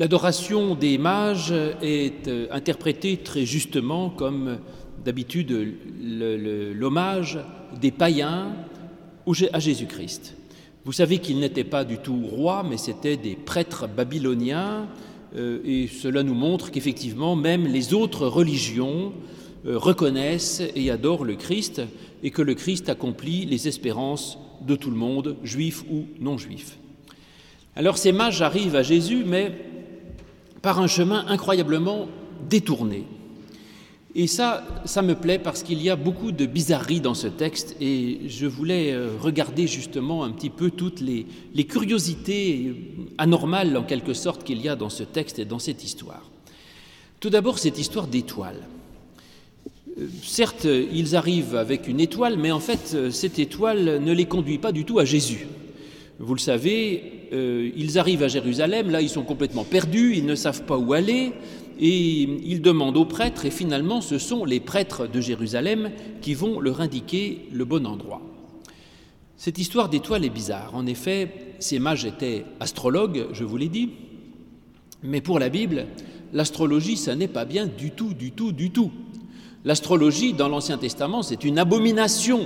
L'adoration des mages est euh, interprétée très justement comme d'habitude l'hommage des païens à Jésus-Christ. Vous savez qu'ils n'étaient pas du tout rois, mais c'étaient des prêtres babyloniens, euh, et cela nous montre qu'effectivement même les autres religions euh, reconnaissent et adorent le Christ, et que le Christ accomplit les espérances de tout le monde, juifs ou non juifs. Alors ces mages arrivent à Jésus, mais par un chemin incroyablement détourné. Et ça, ça me plaît parce qu'il y a beaucoup de bizarreries dans ce texte et je voulais euh, regarder justement un petit peu toutes les, curiosités anormales en quelque sorte qu'il y a dans ce texte et dans cette histoire. Tout d'abord, cette histoire d'étoile. Euh, certes, ils arrivent avec une étoile, mais en fait, euh, cette étoile ne les conduit pas du tout à Jésus. Vous le savez, euh, ils arrivent à Jérusalem, là ils sont complètement perdus, ils ne savent pas où aller, et ils demandent aux prêtres, et finalement ce sont les prêtres de Jérusalem qui vont leur indiquer le bon endroit. Cette histoire d'étoiles est bizarre. En effet, ces mages étaient astrologues, je vous l'ai dit, mais pour la Bible, l'astrologie, ça n'est pas bien du tout, du tout, du tout. L'astrologie, dans l'Ancien Testament, c'est une abomination,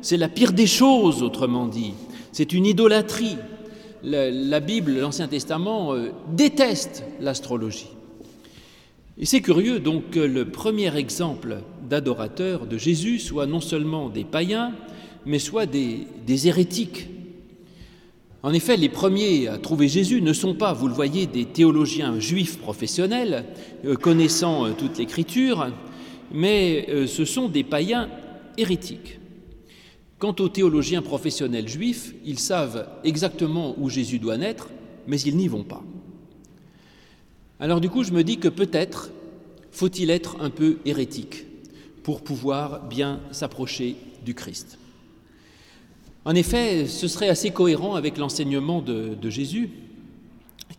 c'est la pire des choses, autrement dit, c'est une idolâtrie la, Bible, l'Ancien Testament, euh, déteste l'astrologie. Et c'est curieux donc que le premier exemple d'adorateurs de Jésus soit non seulement des païens, mais soit des, hérétiques. En effet, les premiers à trouver Jésus ne sont pas, vous le voyez, des théologiens juifs professionnels, euh, connaissant euh, toute l'Écriture, mais ce sont des païens hérétiques. Quant aux théologiens professionnels juifs, ils savent exactement où Jésus doit naître, mais ils n'y vont pas. Alors du coup, je me dis que peut-être faut-il être un peu hérétique pour pouvoir bien s'approcher du Christ. En effet, ce serait assez cohérent avec l'enseignement de, Jésus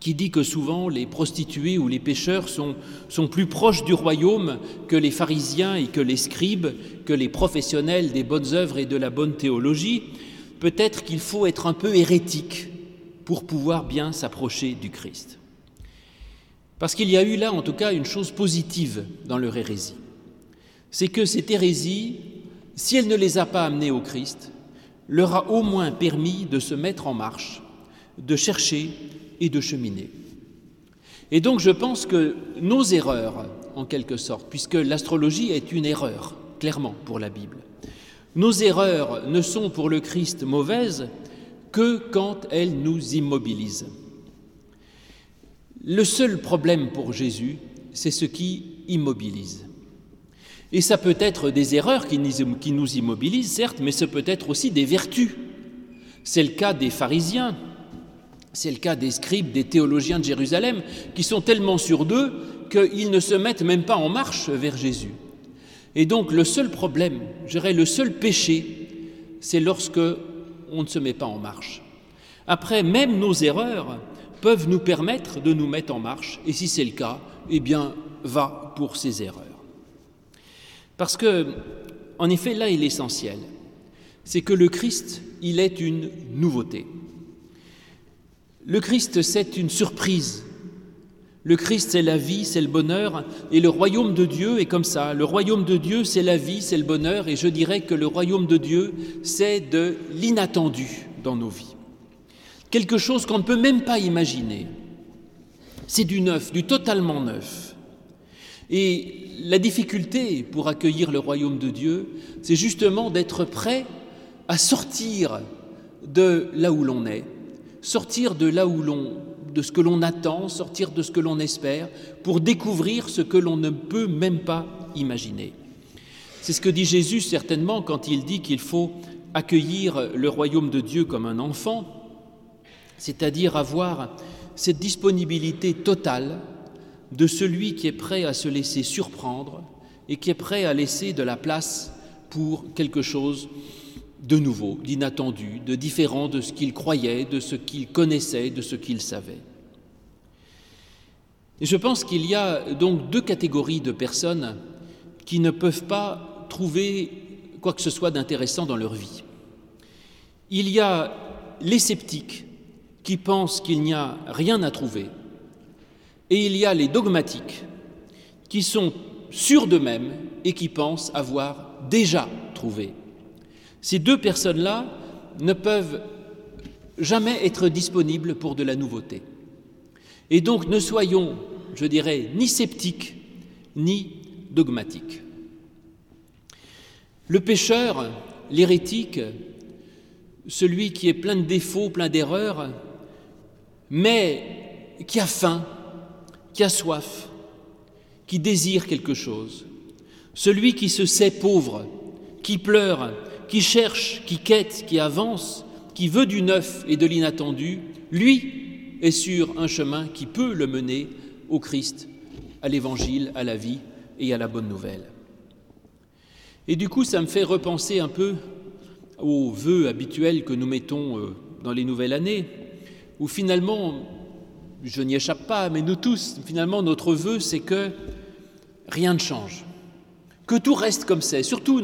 qui dit que souvent les prostituées ou les pécheurs sont, sont plus proches du royaume que les pharisiens et que les scribes, que les professionnels des bonnes œuvres et de la bonne théologie, peut-être qu'il faut être un peu hérétique pour pouvoir bien s'approcher du Christ. Parce qu'il y a eu là en tout cas une chose positive dans leur hérésie. C'est que cette hérésie, si elle ne les a pas amenés au Christ, leur a au moins permis de se mettre en marche, de chercher et de cheminer. Et donc je pense que nos erreurs, en quelque sorte, puisque l'astrologie est une erreur, clairement, pour la Bible, nos erreurs ne sont pour le Christ mauvaises que quand elles nous immobilisent. Le seul problème pour Jésus, c'est ce qui immobilise. Et ça peut être des erreurs qui nous immobilisent, certes, mais ce peut être aussi des vertus. C'est le cas des pharisiens c'est le cas des scribes, des théologiens de Jérusalem, qui sont tellement sûrs d'eux qu'ils ne se mettent même pas en marche vers Jésus. Et donc le seul problème, je dirais le seul péché, c'est lorsque on ne se met pas en marche. Après, même nos erreurs peuvent nous permettre de nous mettre en marche, et si c'est le cas, eh bien, va pour ces erreurs. Parce que, en effet, là est l'essentiel, c'est que le Christ, il est une nouveauté. Le Christ, c'est une surprise. Le Christ, c'est la vie, c'est le bonheur, et le royaume de Dieu est comme ça. Le royaume de Dieu, c'est la vie, c'est le bonheur, et je dirais que le royaume de Dieu, c'est de l'inattendu dans nos vies. Quelque chose qu'on ne peut même pas imaginer. C'est du neuf, du totalement neuf. Et la difficulté pour accueillir le royaume de Dieu, c'est justement d'être prêt à sortir de là où l'on est, sortir de là où l'on de ce que l'on attend, sortir de ce que l'on espère, pour découvrir ce que l'on ne peut même pas imaginer. C'est ce que dit Jésus certainement quand il dit qu'il faut accueillir le royaume de Dieu comme un enfant, c'est-à-dire avoir cette disponibilité totale de celui qui est prêt à se laisser surprendre et qui est prêt à laisser de la place pour quelque chose de nouveau, d'inattendu, de différent de ce qu'il croyait, de ce qu'il connaissait, de ce qu'il savait. Et je pense qu'il y a donc deux catégories de personnes qui ne peuvent pas trouver quoi que ce soit d'intéressant dans leur vie. Il y a les sceptiques qui pensent qu'il n'y a rien à trouver, Et il y a les dogmatiques qui sont sûrs d'eux-mêmes et qui pensent avoir déjà trouvé. Ces deux personnes-là ne peuvent jamais être disponibles pour de la nouveauté. Et donc ne soyons, je dirais, ni sceptiques ni dogmatiques. Le pécheur, l'hérétique, celui qui est plein de défauts, plein d'erreurs, mais qui a faim, qui a soif, qui désire quelque chose, celui qui se sait pauvre, qui pleure, qui cherche, qui quête, qui avance, qui veut du neuf et de l'inattendu, lui est sur un chemin qui peut le mener au Christ, à l'Évangile, à la vie et à la bonne nouvelle. Et du coup, ça me fait repenser un peu aux vœux habituels que nous mettons euh, dans les nouvelles années, où finalement, je n'y échappe pas, mais nous tous, finalement, notre vœu, c'est que rien ne change, que tout reste comme c'est, surtout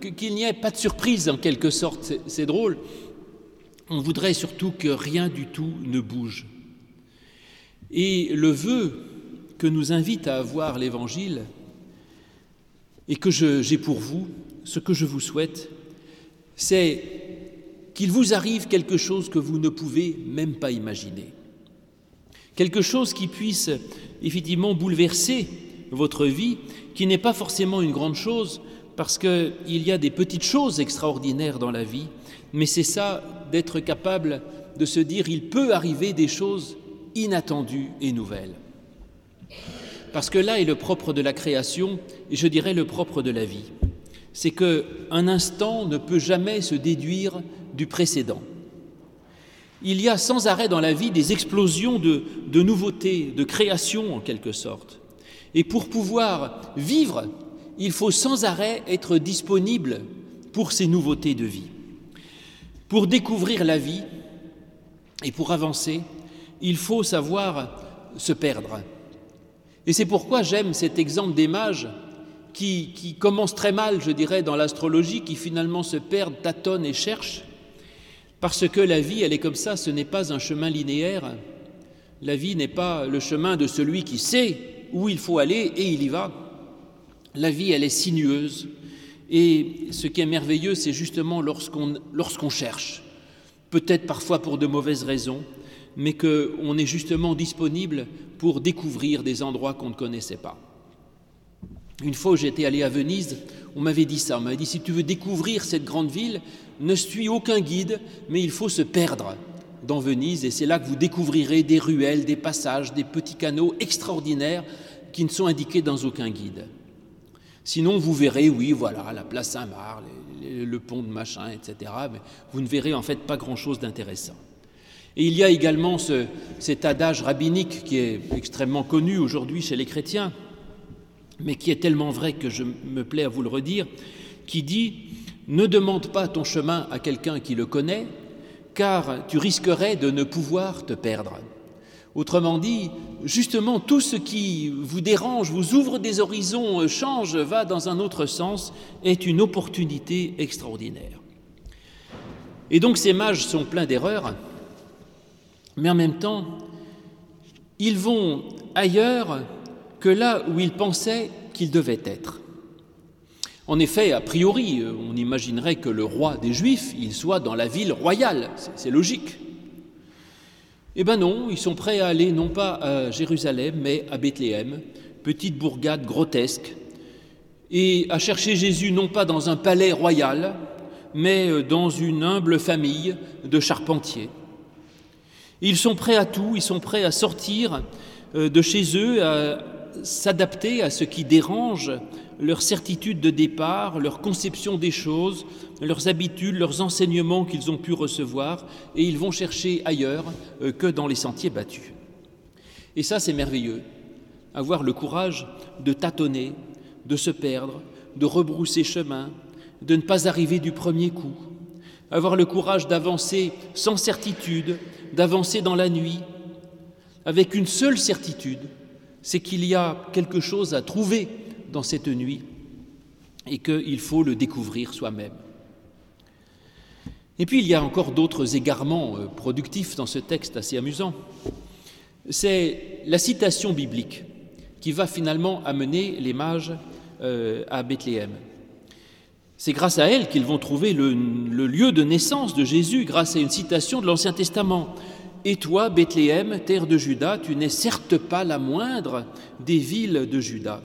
qu'il n'y ait pas de surprise en quelque sorte, c'est drôle. On voudrait surtout que rien du tout ne bouge. Et le vœu que nous invite à avoir l'Évangile, et que j'ai pour vous, ce que je vous souhaite, c'est qu'il vous arrive quelque chose que vous ne pouvez même pas imaginer. Quelque chose qui puisse effectivement bouleverser votre vie, qui n'est pas forcément une grande chose, parce qu'il y a des petites choses extraordinaires dans la vie, mais c'est ça d'être capable de se dire il peut arriver des choses inattendues et nouvelles. Parce que là est le propre de la création, et je dirais le propre de la vie. C'est qu'un instant ne peut jamais se déduire du précédent. Il y a sans arrêt dans la vie des explosions de, de nouveautés, de créations en quelque sorte. Et pour pouvoir vivre, il faut sans arrêt être disponible pour ces nouveautés de vie. Pour découvrir la vie et pour avancer, il faut savoir se perdre. Et c'est pourquoi j'aime cet exemple des mages qui, qui commence très mal, je dirais, dans l'astrologie, qui finalement se perdent, tâtonnent et cherchent, parce que la vie, elle est comme ça, ce n'est pas un chemin linéaire. La vie n'est pas le chemin de celui qui sait où il faut aller et il y va. La vie, elle est sinueuse. Et ce qui est merveilleux, c'est justement lorsqu'on cherche, peut-être parfois pour de mauvaises raisons, mais qu'on est justement disponible pour découvrir des endroits qu'on ne connaissait pas. Une fois j'étais allé à Venise, on m'avait dit ça, on m'avait dit si tu veux découvrir cette grande ville, ne suis aucun guide, mais il faut se perdre dans Venise, et c'est là que vous découvrirez des ruelles, des passages, des petits canaux extraordinaires qui ne sont indiqués dans aucun guide. Sinon, vous verrez, oui, voilà, la place Saint-Marc, le pont de machin, etc., mais vous ne verrez en fait pas grand-chose d'intéressant. Et il y a également ce, cet adage rabbinique qui est extrêmement connu aujourd'hui chez les chrétiens, mais qui est tellement vrai que je me plais à vous le redire, qui dit Ne demande pas ton chemin à quelqu'un qui le connaît, car tu risquerais de ne pouvoir te perdre. Autrement dit, justement, tout ce qui vous dérange, vous ouvre des horizons, change, va dans un autre sens, est une opportunité extraordinaire. Et donc ces mages sont pleins d'erreurs, mais en même temps, ils vont ailleurs que là où ils pensaient qu'ils devaient être. En effet, a priori, on imaginerait que le roi des Juifs, il soit dans la ville royale, c'est logique. Eh bien non, ils sont prêts à aller non pas à Jérusalem, mais à Bethléem, petite bourgade grotesque, et à chercher Jésus non pas dans un palais royal, mais dans une humble famille de charpentiers. Ils sont prêts à tout, ils sont prêts à sortir euh, de chez eux, à s'adapter à ce qui dérange leur certitude de départ, leur conception des choses, leurs habitudes, leurs enseignements qu'ils ont pu recevoir, et ils vont chercher ailleurs euh, que dans les sentiers battus. Et ça, c'est merveilleux, avoir le courage de tâtonner, de se perdre, de rebrousser chemin, de ne pas arriver du premier coup, avoir le courage d'avancer sans certitude, d'avancer dans la nuit, avec une seule certitude, c'est qu'il y a quelque chose à trouver dans cette nuit et qu'il faut le découvrir soi-même. Et puis il y a encore d'autres égarements euh, productifs dans ce texte assez amusant. c'est la citation biblique qui va finalement amener les mages euh, à Bethléem. C'est grâce à elle qu'ils vont trouver le, lieu de naissance de Jésus, grâce à une citation de l'Ancien Testament. Et toi, Bethléem, terre de Juda, tu n'es certes pas la moindre des villes de Juda.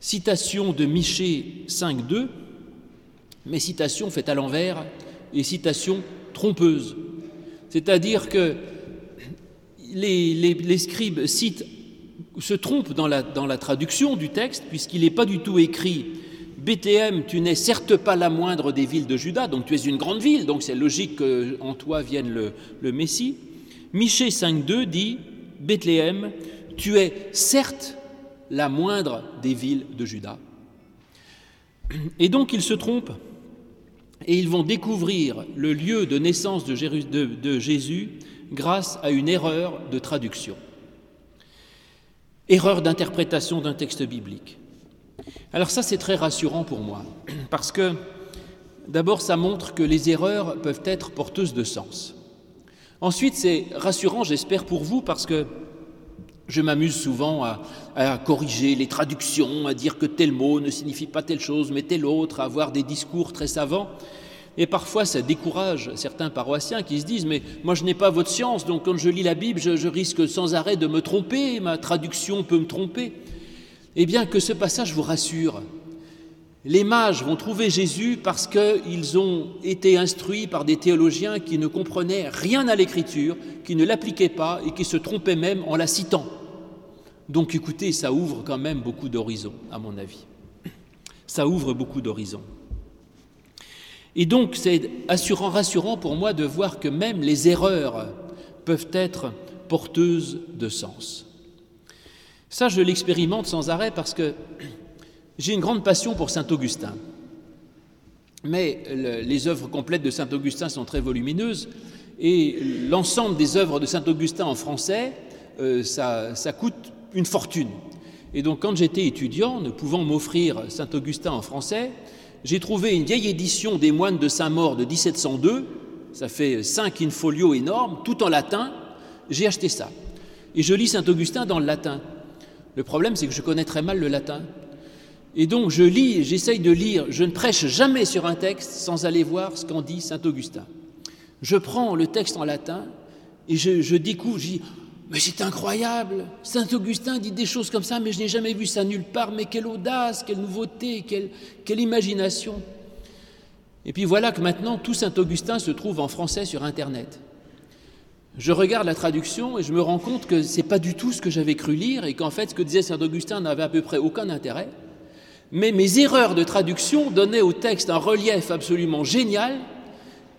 Citation de Michée 5.2, mais citation faite à l'envers et citation trompeuse. C'est-à-dire que les, scribes citent, se trompent dans la, traduction du texte, puisqu'il n'est pas du tout écrit Bethléem, tu n'es certes pas la moindre des villes de Juda, donc tu es une grande ville, donc c'est logique qu'en toi vienne le, le Messie. Michée 5.2 dit Bethléem, tu es certes la moindre des villes de Juda. Et donc ils se trompent et ils vont découvrir le lieu de naissance de, Jésus grâce à une erreur de traduction, erreur d'interprétation d'un texte biblique. Alors ça, c'est très rassurant pour moi, parce que d'abord, ça montre que les erreurs peuvent être porteuses de sens. Ensuite, c'est rassurant, j'espère, pour vous, parce que je m'amuse souvent à, corriger les traductions, à dire que tel mot ne signifie pas telle chose, mais tel autre, à avoir des discours très savants. Et parfois, ça décourage certains paroissiens qui se disent Mais moi, je n'ai pas votre science, donc quand je lis la Bible, je, risque sans arrêt de me tromper, ma traduction peut me tromper. Eh bien, que ce passage vous rassure. Les mages vont trouver Jésus parce qu'ils ont été instruits par des théologiens qui ne comprenaient rien à l'Écriture, qui ne l'appliquaient pas et qui se trompaient même en la citant. Donc écoutez, ça ouvre quand même beaucoup d'horizons, à mon avis. Ça ouvre beaucoup d'horizons. Et donc c'est assurant, rassurant pour moi de voir que même les erreurs peuvent être porteuses de sens. Ça, je l'expérimente sans arrêt parce que j'ai une grande passion pour Saint Augustin. Mais les œuvres complètes de Saint Augustin sont très volumineuses et l'ensemble des œuvres de Saint Augustin en français, euh, ça, ça coûte une fortune. Et donc quand j'étais étudiant, ne pouvant m'offrir Saint Augustin en français, j'ai trouvé une vieille édition des moines de Saint-Maur de 1702, ça fait cinq in-folio énormes, tout en latin, j'ai acheté ça. Et je lis Saint Augustin dans le latin. Le problème, c'est que je connais très mal le latin. Et donc je lis, j'essaye de lire, je ne prêche jamais sur un texte sans aller voir ce qu'en dit Saint Augustin. Je prends le texte en latin et je, je découvre, je mais c'est incroyable. Saint Augustin dit des choses comme ça, mais je n'ai jamais vu ça nulle part. Mais quelle audace, quelle nouveauté, quelle, imagination. Et puis voilà que maintenant, tout Saint Augustin se trouve en français sur Internet. Je regarde la traduction et je me rends compte que ce n'est pas du tout ce que j'avais cru lire et qu'en fait, ce que disait Saint Augustin n'avait à peu près aucun intérêt. Mais mes erreurs de traduction donnaient au texte un relief absolument génial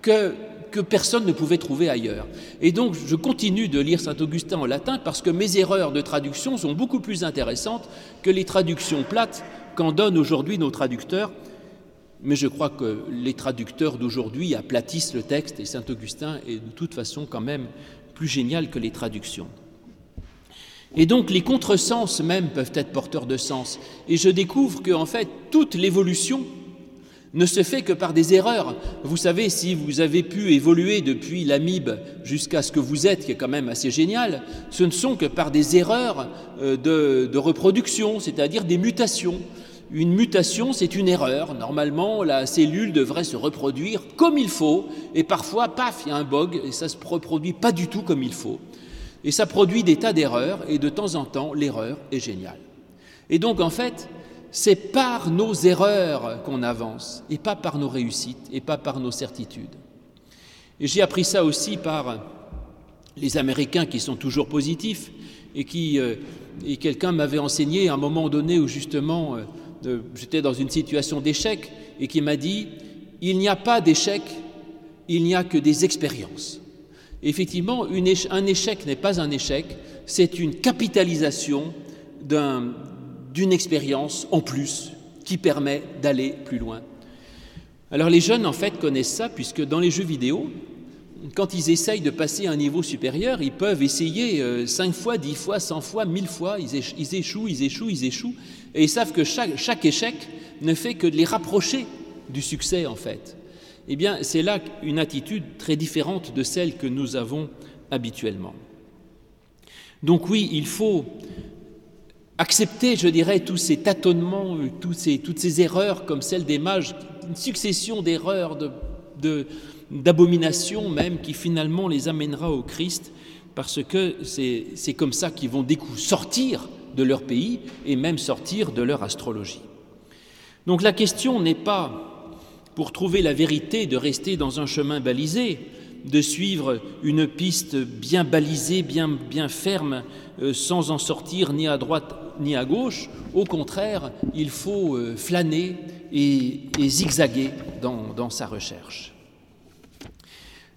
que que personne ne pouvait trouver ailleurs. Et donc je continue de lire Saint-Augustin en latin parce que mes erreurs de traduction sont beaucoup plus intéressantes que les traductions plates qu'en donnent aujourd'hui nos traducteurs. Mais je crois que les traducteurs d'aujourd'hui aplatissent le texte et Saint-Augustin est de toute façon quand même plus génial que les traductions. Et donc les contresens même peuvent être porteurs de sens. Et je découvre qu'en fait toute l'évolution ne se fait que par des erreurs. Vous savez, si vous avez pu évoluer depuis l'amibe jusqu'à ce que vous êtes, qui est quand même assez génial, ce ne sont que par des erreurs euh, de, reproduction, c'est-à-dire des mutations. Une mutation, c'est une erreur. Normalement, la cellule devrait se reproduire comme il faut, et parfois, paf, il y a un bug, et ça se reproduit pas du tout comme il faut. Et ça produit des tas d'erreurs, et de temps en temps, l'erreur est géniale. Et donc, en fait, c'est par nos erreurs qu'on avance, et pas par nos réussites, et pas par nos certitudes. Et j'ai appris ça aussi par les Américains qui sont toujours positifs, et qui euh, et quelqu'un m'avait enseigné à un moment donné où justement euh, j'étais dans une situation d'échec, et qui m'a dit, il n'y a pas d'échec, il n'y a que des expériences. effectivement, un échec n'est pas un échec, c'est une capitalisation d'un d'une expérience en plus qui permet d'aller plus loin. Alors les jeunes en fait connaissent ça puisque dans les jeux vidéo, quand ils essayent de passer à un niveau supérieur, ils peuvent essayer 5 euh, fois, 10 fois, 100 fois, 1000 fois, ils, échouent, ils échouent, ils échouent, et ils savent que chaque, chaque échec ne fait que de les rapprocher du succès en fait. Eh bien, c'est là une attitude très différente de celle que nous avons habituellement. Donc oui, il faut accepter, je dirais, tous ces tâtonnements, ces, toutes ces erreurs comme celle des mages, une succession d'erreurs, d'abominations même, qui finalement les amènera au Christ, parce que c'est comme ça qu'ils vont sortir de leur pays et même sortir de leur astrologie. Donc la question n'est pas, pour trouver la vérité, de rester dans un chemin balisé, de suivre une piste bien balisée, bien, bien ferme, euh, sans en sortir ni à droite ni à gauche. Au contraire, il faut euh, flâner et, zigzaguer dans, dans sa recherche.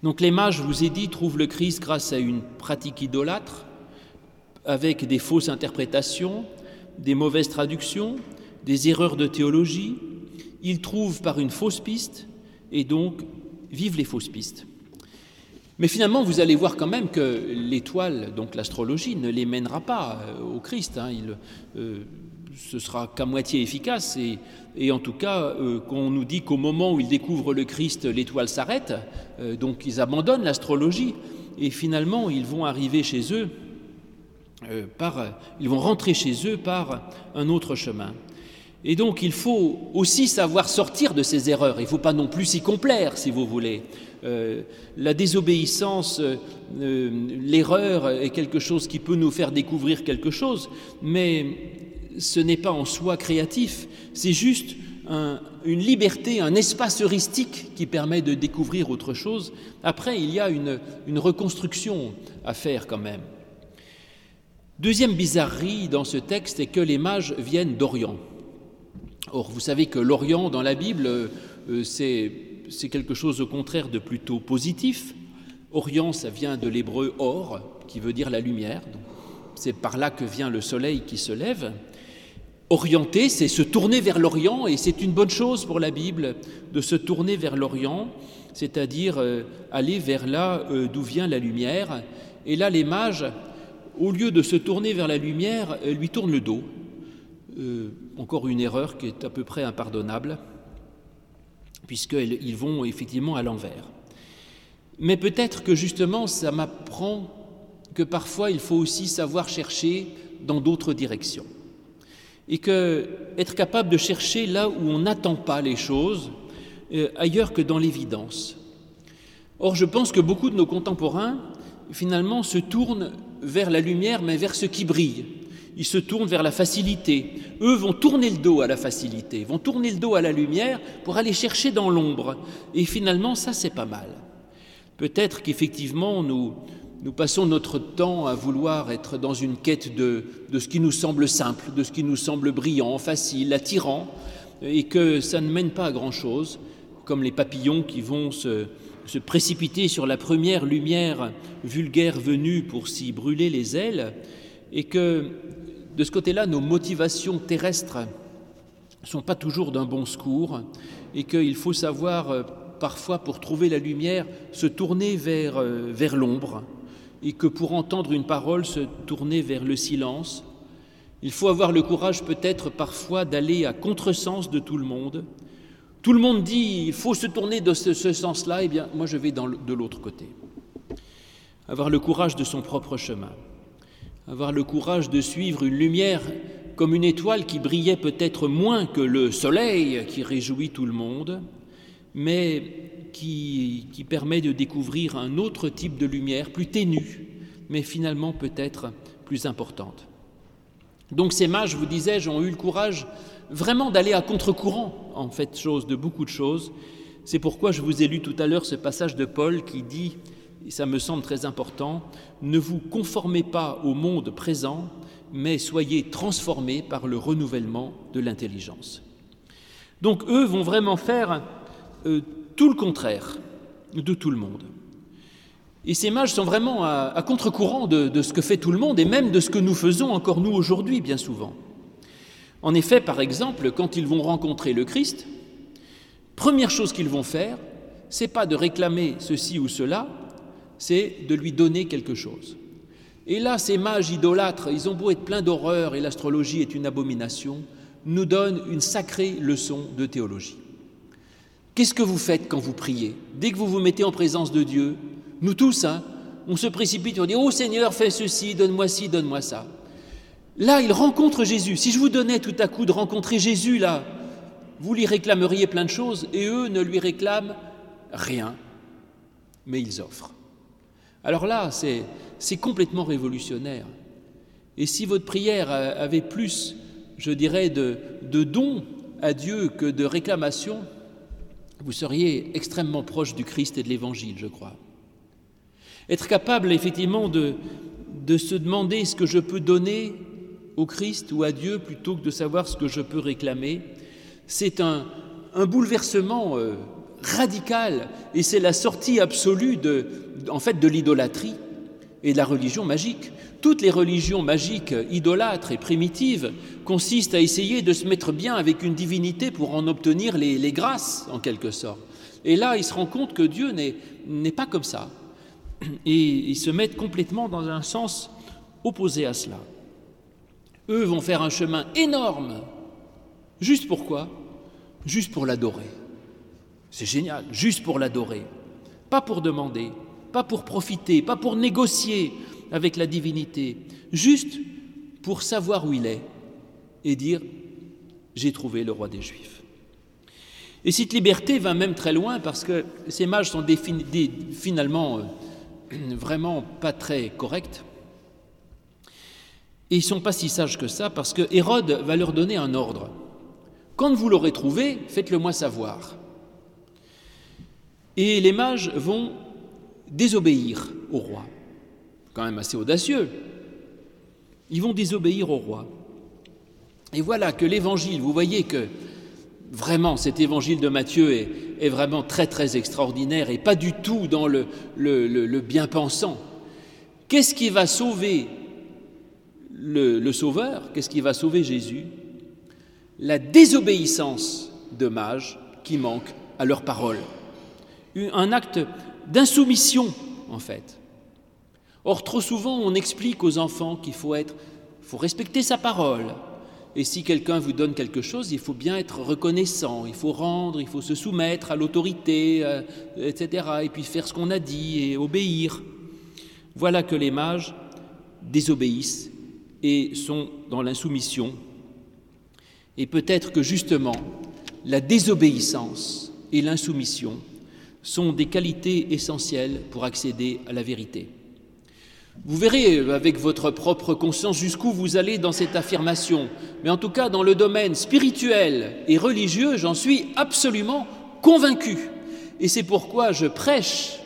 Donc les mages, je vous ai dit, trouvent le Christ grâce à une pratique idolâtre, avec des fausses interprétations, des mauvaises traductions, des erreurs de théologie. Ils trouvent par une fausse piste et donc vivent les fausses pistes. Mais finalement, vous allez voir quand même que l'étoile, donc l'astrologie, ne les mènera pas euh, au Christ. Hein. Il, euh, ce sera qu'à moitié efficace. Et, en tout cas, euh, qu'on nous dit qu'au moment où ils découvrent le Christ, l'étoile s'arrête. donc ils abandonnent l'astrologie. Et finalement, ils vont arriver chez eux par, ils vont rentrer chez eux par un autre chemin. Et donc il faut aussi savoir sortir de ces erreurs. Il ne faut pas non plus s'y complaire, si vous voulez. Euh, la désobéissance, euh, l'erreur est quelque chose qui peut nous faire découvrir quelque chose, mais ce n'est pas en soi créatif, c'est juste une liberté, un espace heuristique qui permet de découvrir autre chose. Après, il y a une, reconstruction à faire quand même. Deuxième bizarrerie dans ce texte est que les mages viennent d'Orient. Or, vous savez que l'Orient dans la Bible, euh, c'est c'est quelque chose au contraire de plutôt positif. Orient, ça vient de l'hébreu or, qui veut dire la lumière. C'est par là que vient le soleil qui se lève. Orienter, c'est se tourner vers l'Orient, et c'est une bonne chose pour la Bible de se tourner vers l'Orient, c'est-à-dire euh, aller vers là euh, d'où vient la lumière. Et là, les mages, au lieu de se tourner vers la lumière, euh, lui tournent le dos. encore une erreur qui est à peu près impardonnable puisqu'ils vont effectivement à l'envers. Mais peut-être que justement, ça m'apprend que parfois il faut aussi savoir chercher dans d'autres directions. Et que être capable de chercher là où on n'attend pas les choses, euh, ailleurs que dans l'évidence. Or, je pense que beaucoup de nos contemporains, finalement, se tournent vers la lumière, mais vers ce qui brille, ils se tournent vers la facilité. Eux vont tourner le dos à la facilité, vont tourner le dos à la lumière pour aller chercher dans l'ombre. Et finalement, ça, c'est pas mal. Peut-être qu'effectivement, nous, nous passons notre temps à vouloir être dans une quête de, de, ce qui nous semble simple, de ce qui nous semble brillant, facile, attirant, et que ça ne mène pas à grand-chose, comme les papillons qui vont se, se précipiter sur la première lumière vulgaire venue pour s'y brûler les ailes, et que de ce côté-là, nos motivations terrestres ne sont pas toujours d'un bon secours et qu'il faut savoir, euh, parfois, pour trouver la lumière, se tourner vers, euh, vers l'ombre et que pour entendre une parole, se tourner vers le silence. Il faut avoir le courage peut-être parfois d'aller à contresens de tout le monde. Tout le monde dit il faut se tourner de ce, sens-là, et eh bien moi je vais de l'autre côté. Avoir le courage de son propre chemin avoir le courage de suivre une lumière comme une étoile qui brillait peut-être moins que le soleil qui réjouit tout le monde, mais qui, permet de découvrir un autre type de lumière, plus ténue, mais finalement peut-être plus importante. Donc ces mages, vous disais-je, ont eu le courage vraiment d'aller à contre-courant, en fait, de beaucoup de choses. C'est pourquoi je vous ai lu tout à l'heure ce passage de Paul qui dit et ça me semble très important, ne vous conformez pas au monde présent, mais soyez transformés par le renouvellement de l'intelligence. Donc eux vont vraiment faire euh, tout le contraire de tout le monde. Et ces mages sont vraiment à, contre-courant de, de, ce que fait tout le monde et même de ce que nous faisons encore nous aujourd'hui bien souvent. En effet, par exemple, quand ils vont rencontrer le Christ, première chose qu'ils vont faire, c'est pas de réclamer ceci ou cela, c'est de lui donner quelque chose. Et là, ces mages idolâtres, ils ont beau être pleins d'horreur et l'astrologie est une abomination, nous donnent une sacrée leçon de théologie. Qu'est-ce que vous faites quand vous priez? Dès que vous vous mettez en présence de Dieu, nous tous, hein, On se précipite, on dit Oh Seigneur, fais ceci, donne-moi ci, donne-moi ça. Là, il rencontre Jésus. Si je vous donnais tout à coup de rencontrer Jésus, là, vous lui réclameriez plein de choses et eux ne lui réclament rien, mais ils offrent. Alors là, c'est complètement révolutionnaire. Et si votre prière avait plus, je dirais, de, dons à Dieu que de réclamations, vous seriez extrêmement proche du Christ et de l'Évangile, je crois. Être capable effectivement de, se demander ce que je peux donner au Christ ou à Dieu plutôt que de savoir ce que je peux réclamer, c'est un, un, bouleversement euh, radical et c'est la sortie absolue de, en fait, de l'idolâtrie et de la religion magique. Toutes les religions magiques, idolâtres et primitives consistent à essayer de se mettre bien avec une divinité pour en obtenir les, grâces, en quelque sorte. Et là, ils se rendent compte que Dieu n'est pas comme ça. Et ils se mettent complètement dans un sens opposé à cela. Eux vont faire un chemin énorme. Juste pourquoi? Juste pour l'adorer. C'est génial, juste pour l'adorer. Pas pour demander, pas pour profiter, pas pour négocier, avec la divinité, juste pour savoir où il est et dire j'ai trouvé le roi des Juifs. Et cette liberté va même très loin parce que ces mages sont finalement euh, vraiment pas très corrects. Et ils ne sont pas si sages que ça parce que Hérode va leur donner un ordre. Quand vous l'aurez trouvé, faites-le moi savoir. Et les mages vont désobéir au roi quand même assez audacieux. Ils vont désobéir au roi. Et voilà que l'évangile, vous voyez que vraiment cet évangile de Matthieu est, vraiment très très extraordinaire et pas du tout dans le, le, bien-pensant. Qu'est-ce qui va sauver le, Sauveur? Qu'est-ce qui va sauver Jésus? La désobéissance de mages qui manquent à leur parole. Un acte d'insoumission, en fait. Or, trop souvent, on explique aux enfants qu'il faut être, faut respecter sa parole. Et si quelqu'un vous donne quelque chose, il faut bien être reconnaissant, il faut rendre, il faut se soumettre à l'autorité, euh, etc. Et puis faire ce qu'on a dit et obéir. Voilà que les mages désobéissent et sont dans l'insoumission. Et peut-être que justement, la désobéissance et l'insoumission sont des qualités essentielles pour accéder à la vérité. Vous verrez avec votre propre conscience jusqu'où vous allez dans cette affirmation. Mais en tout cas, dans le domaine spirituel et religieux, j'en suis absolument convaincu. Et c'est pourquoi je prêche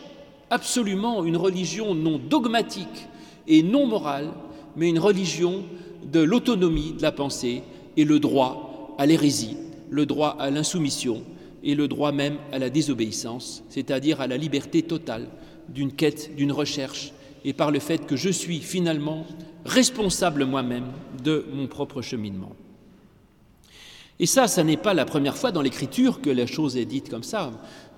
absolument une religion non dogmatique et non morale, mais une religion de l'autonomie de la pensée et le droit à l'hérésie, le droit à l'insoumission et le droit même à la désobéissance, c'est-à-dire à la liberté totale d'une quête, d'une recherche et par le fait que je suis finalement responsable moi-même de mon propre cheminement. Et ça, ça n'est pas la première fois dans l'Écriture que la chose est dite comme ça.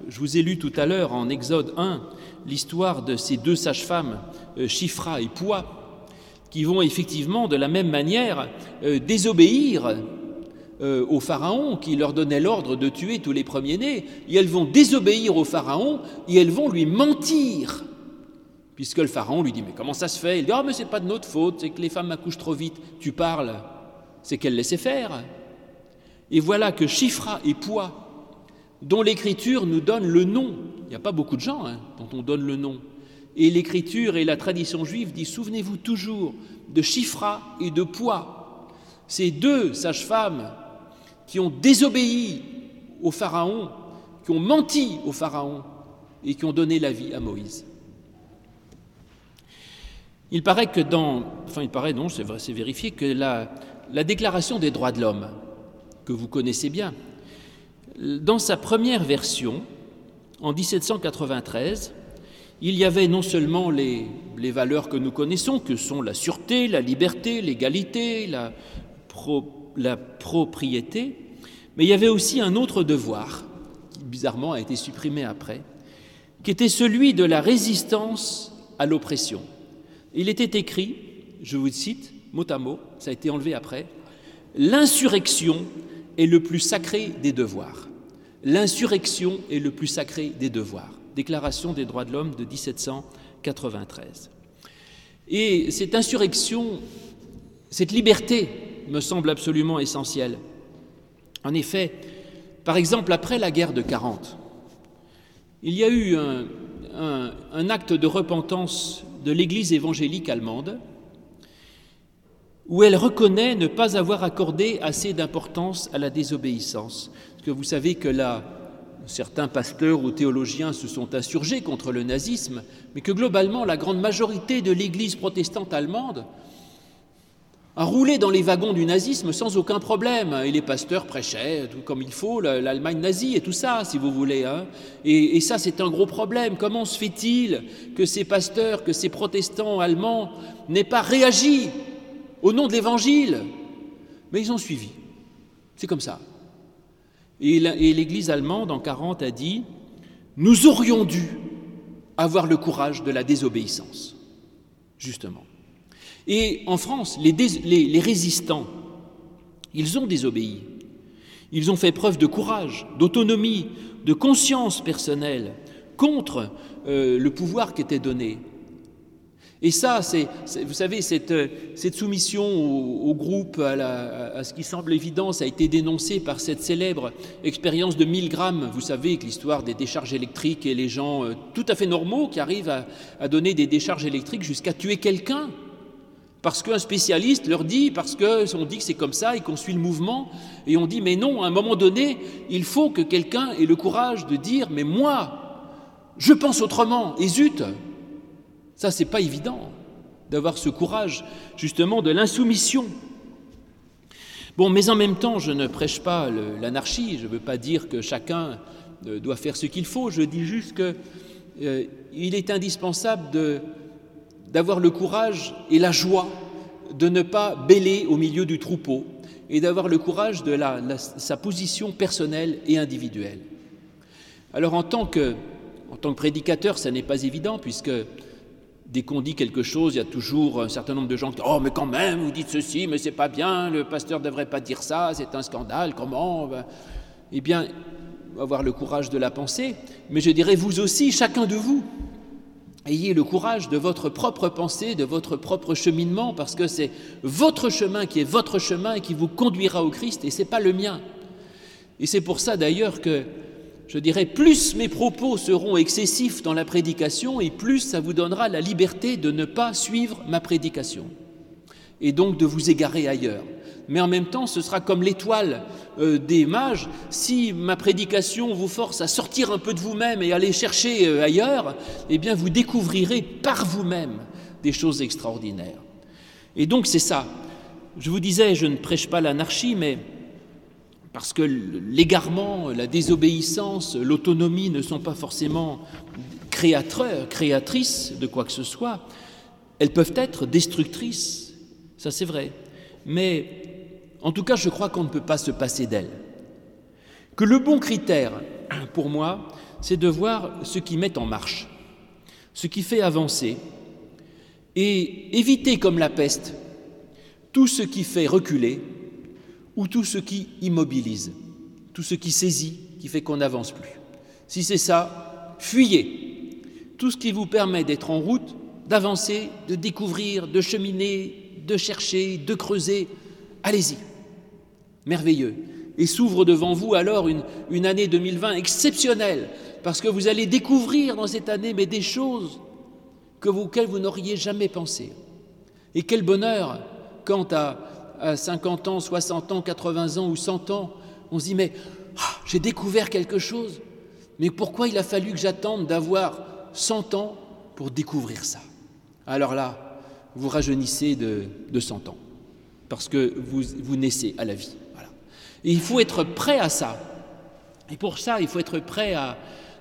Je vous ai lu tout à l'heure en Exode 1 l'histoire de ces deux sages-femmes, euh, Chifra et Poix, qui vont effectivement de la même manière euh, désobéir euh, au Pharaon qui leur donnait l'ordre de tuer tous les premiers-nés, et elles vont désobéir au Pharaon et elles vont lui mentir Puisque le pharaon lui dit Mais comment ça se fait? Il dit Ah, mais c'est pas de notre faute, c'est que les femmes accouchent trop vite. Tu parles, c'est qu'elles laissaient faire. Et voilà que Chifra et Poids, dont l'Écriture nous donne le nom, il n'y a pas beaucoup de gens hein, dont on donne le nom. Et l'Écriture et la tradition juive disent Souvenez-vous toujours de Chifra et de Poids, ces deux sages-femmes qui ont désobéi au Pharaon, qui ont menti au Pharaon et qui ont donné la vie à Moïse. Il paraît que dans, enfin il paraît non, c'est vrai, c'est vérifié que la, la Déclaration des droits de l'homme, que vous connaissez bien, dans sa première version, en 1793, il y avait non seulement les, les, valeurs que nous connaissons, que sont la sûreté, la liberté, l'égalité, la, pro, la, propriété, mais il y avait aussi un autre devoir, qui bizarrement a été supprimé après, qui était celui de la résistance à l'oppression. Il était écrit, je vous cite, mot à mot, ça a été enlevé après, L'insurrection est le plus sacré des devoirs. L'insurrection est le plus sacré des devoirs. Déclaration des droits de l'homme de 93. Et cette insurrection, cette liberté me semble absolument essentielle. En effet, par exemple, après la guerre de 40, il y a eu un, un acte de repentance de l'Église évangélique allemande où elle reconnaît ne pas avoir accordé assez d'importance à la désobéissance. Parce que vous savez que là, certains pasteurs ou théologiens se sont insurgés contre le nazisme, mais que globalement, la grande majorité de l'Église protestante allemande a roulé dans les wagons du nazisme sans aucun problème. Et les pasteurs prêchaient tout comme il faut l'Allemagne nazie et tout ça, si vous voulez. Hein. Et, et, ça, c'est un gros problème. Comment se fait-il que ces pasteurs, que ces protestants allemands n'aient pas réagi au nom de l'Évangile? Mais ils ont suivi. C'est comme ça. Et l'Église allemande, en 40, a dit Nous aurions dû avoir le courage de la désobéissance, justement. Et en France, les, résistants, ils ont désobéi. Ils ont fait preuve de courage, d'autonomie, de conscience personnelle contre euh, le pouvoir qui était donné. Et ça, c'est, vous savez, cette, cette soumission au, groupe, à, ce qui semble évident, a été dénoncé par cette célèbre expérience de Milgram. Vous savez que l'histoire des décharges électriques et les gens euh, tout à fait normaux qui arrivent à donner des décharges électriques jusqu'à tuer quelqu'un. Parce qu'un spécialiste leur dit, parce qu'on dit que c'est comme ça et qu'on suit le mouvement, et on dit, mais non, à un moment donné, il faut que quelqu'un ait le courage de dire, mais moi, je pense autrement, et zut, ça, c'est pas évident d'avoir ce courage, justement, de l'insoumission. Bon, mais en même temps, je ne prêche pas l'anarchie, je ne veux pas dire que chacun euh, doit faire ce qu'il faut, je dis juste qu'il euh, est indispensable d'avoir le courage et la joie de ne pas bêler au milieu du troupeau et d'avoir le courage de sa position personnelle et individuelle. Alors en tant que, en tant que prédicateur, ça n'est pas évident puisque dès qu'on dit quelque chose, il y a toujours un certain nombre de gens qui disent Oh, mais quand même, vous dites ceci, mais c'est pas bien, le pasteur ne devrait pas dire ça, c'est un scandale, comment ben, Eh bien, avoir le courage de la penser, mais je dirais vous aussi, chacun de vous, ayez le courage de votre propre pensée, de votre propre cheminement, parce que c'est votre chemin qui est votre chemin et qui vous conduira au Christ, et ce n'est pas le mien. Et c'est pour ça d'ailleurs que je dirais, plus mes propos seront excessifs dans la prédication et plus ça vous donnera la liberté de ne pas suivre ma prédication et donc de vous égarer ailleurs. Mais en même temps, ce sera comme l'étoile euh, des mages. Si ma prédication vous force à sortir un peu de vous-même et aller chercher euh, ailleurs, eh bien vous découvrirez par vous-même des choses extraordinaires. Et donc c'est ça. Je vous disais, je ne prêche pas l'anarchie, mais parce que l'égarement, la désobéissance, l'autonomie ne sont pas forcément créatrices de quoi que ce soit, elles peuvent être destructrices, ça c'est vrai. Mais en tout cas, je crois qu'on ne peut pas se passer d'elles. Que le bon critère, pour moi, c'est de voir ce qui met en marche, ce qui fait avancer, et éviter comme la peste tout ce qui fait reculer ou tout ce qui immobilise, tout ce qui saisit, qui fait qu'on n'avance plus. Si c'est ça, fuyez. Tout ce qui vous permet d'être en route, d'avancer, de découvrir, de cheminer, de chercher, de creuser, allez-y. Merveilleux. Et s'ouvre devant vous alors une, une année 2020 exceptionnelle, parce que vous allez découvrir dans cette année mais des choses que vous, auxquelles vous n'auriez jamais pensé. Et quel bonheur quant à à 50 ans, 60 ans, 80 ans ou 100 ans, on se dit mais ah, j'ai découvert quelque chose, mais pourquoi il a fallu que j'attende d'avoir 100 ans pour découvrir ça? Alors là, vous rajeunissez de, de 100 ans, parce que vous, vous naissez à la vie. Et il faut être prêt à ça. Et pour ça, il faut être prêt à,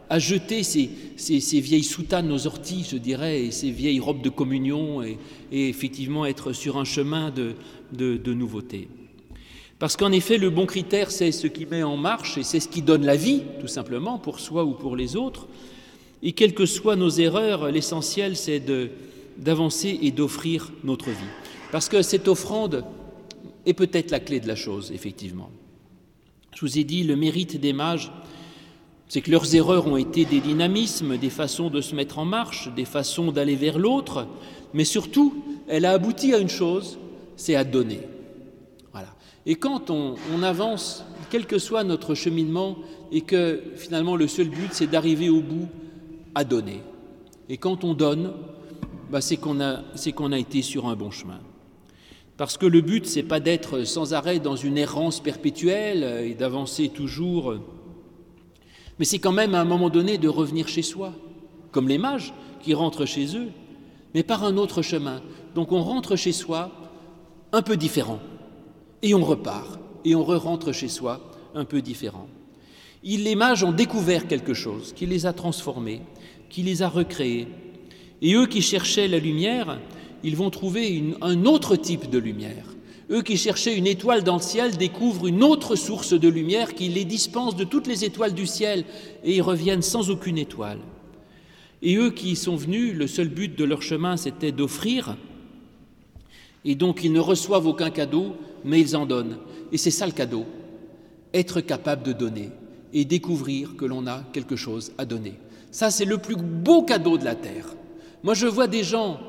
à jeter ces, ces, vieilles soutanes aux orties, je dirais, et ces vieilles robes de communion, et, effectivement être sur un chemin de, de, de nouveauté. Parce qu'en effet, le bon critère, c'est ce qui met en marche, et c'est ce qui donne la vie, tout simplement, pour soi ou pour les autres. Et quelles que soient nos erreurs, l'essentiel, c'est d'avancer et d'offrir notre vie. Parce que cette offrande est peut-être la clé de la chose, effectivement. Je vous ai dit, le mérite des mages, C'est que leurs erreurs ont été des dynamismes, des façons de se mettre en marche, des façons d'aller vers l'autre, mais surtout, elle a abouti à une chose, c'est à donner. Voilà. Et quand on, avance, quel que soit notre cheminement, et que finalement le seul but, c'est d'arriver au bout, à donner. Et quand on donne, bah, c'est qu'on a, qu'on a été sur un bon chemin. Parce que le but, c'est pas d'être sans arrêt dans une errance perpétuelle et d'avancer toujours mais c'est quand même à un moment donné de revenir chez soi, comme les mages qui rentrent chez eux, mais par un autre chemin. Donc on rentre chez soi un peu différent, et on repart, et on re-rentre chez soi un peu différent. les mages ont découvert quelque chose qui les a transformés, qui les a recréés. Et eux qui cherchaient la lumière, ils vont trouver un autre type de lumière. Eux qui cherchaient une étoile dans le ciel découvrent une autre source de lumière qui les dispense de toutes les étoiles du ciel et ils reviennent sans aucune étoile. Et eux qui sont venus, le seul but de leur chemin c'était d'offrir et donc ils ne reçoivent aucun cadeau mais ils en donnent. Et c'est ça le cadeau, être capable de donner et découvrir que l'on a quelque chose à donner. Ça c'est le plus beau cadeau de la terre. Moi je vois des gens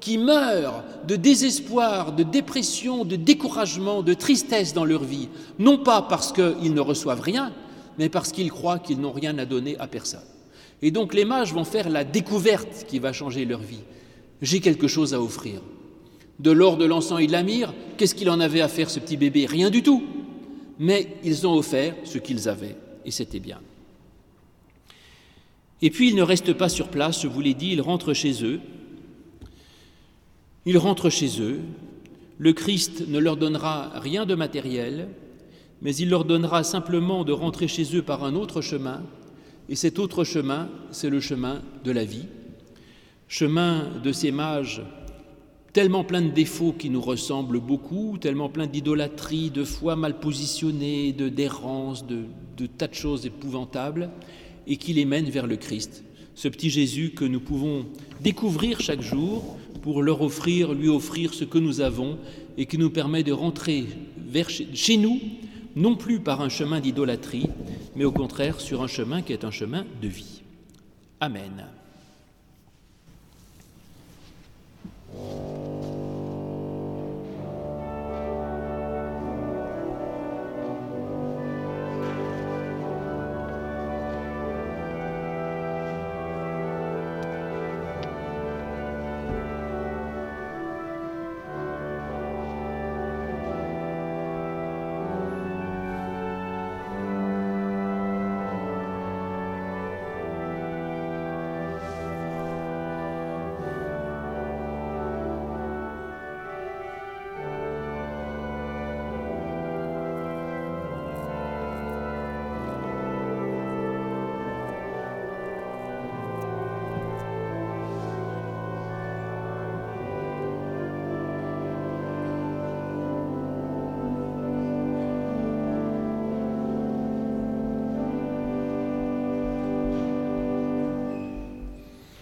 qui meurent de désespoir, de dépression, de découragement, de tristesse dans leur vie, non pas parce qu'ils ne reçoivent rien, mais parce qu'ils croient qu'ils n'ont rien à donner à personne. Et donc les mages vont faire la découverte qui va changer leur vie. J'ai quelque chose à offrir. De l'or, de l'encens et de la myrrhe, qu'est-ce qu'il en avait à faire ce petit bébé? Rien du tout. Mais ils ont offert ce qu'ils avaient, et c'était bien. Et puis ils ne restent pas sur place, je vous l'ai dit, ils rentrent chez eux, ils rentrent chez eux, le Christ ne leur donnera rien de matériel, mais il leur donnera simplement de rentrer chez eux par un autre chemin, et cet autre chemin, c'est le chemin de la vie, chemin de ces mages tellement plein de défauts qui nous ressemblent beaucoup, tellement plein d'idolâtrie, de foi mal positionnée, de d'errance, de, de tas de choses épouvantables, et qui les mènent vers le Christ, ce petit Jésus que nous pouvons découvrir chaque jour pour leur offrir, lui offrir ce que nous avons et qui nous permet de rentrer vers chez nous, non plus par un chemin d'idolâtrie, mais au contraire sur un chemin qui est un chemin de vie. Amen.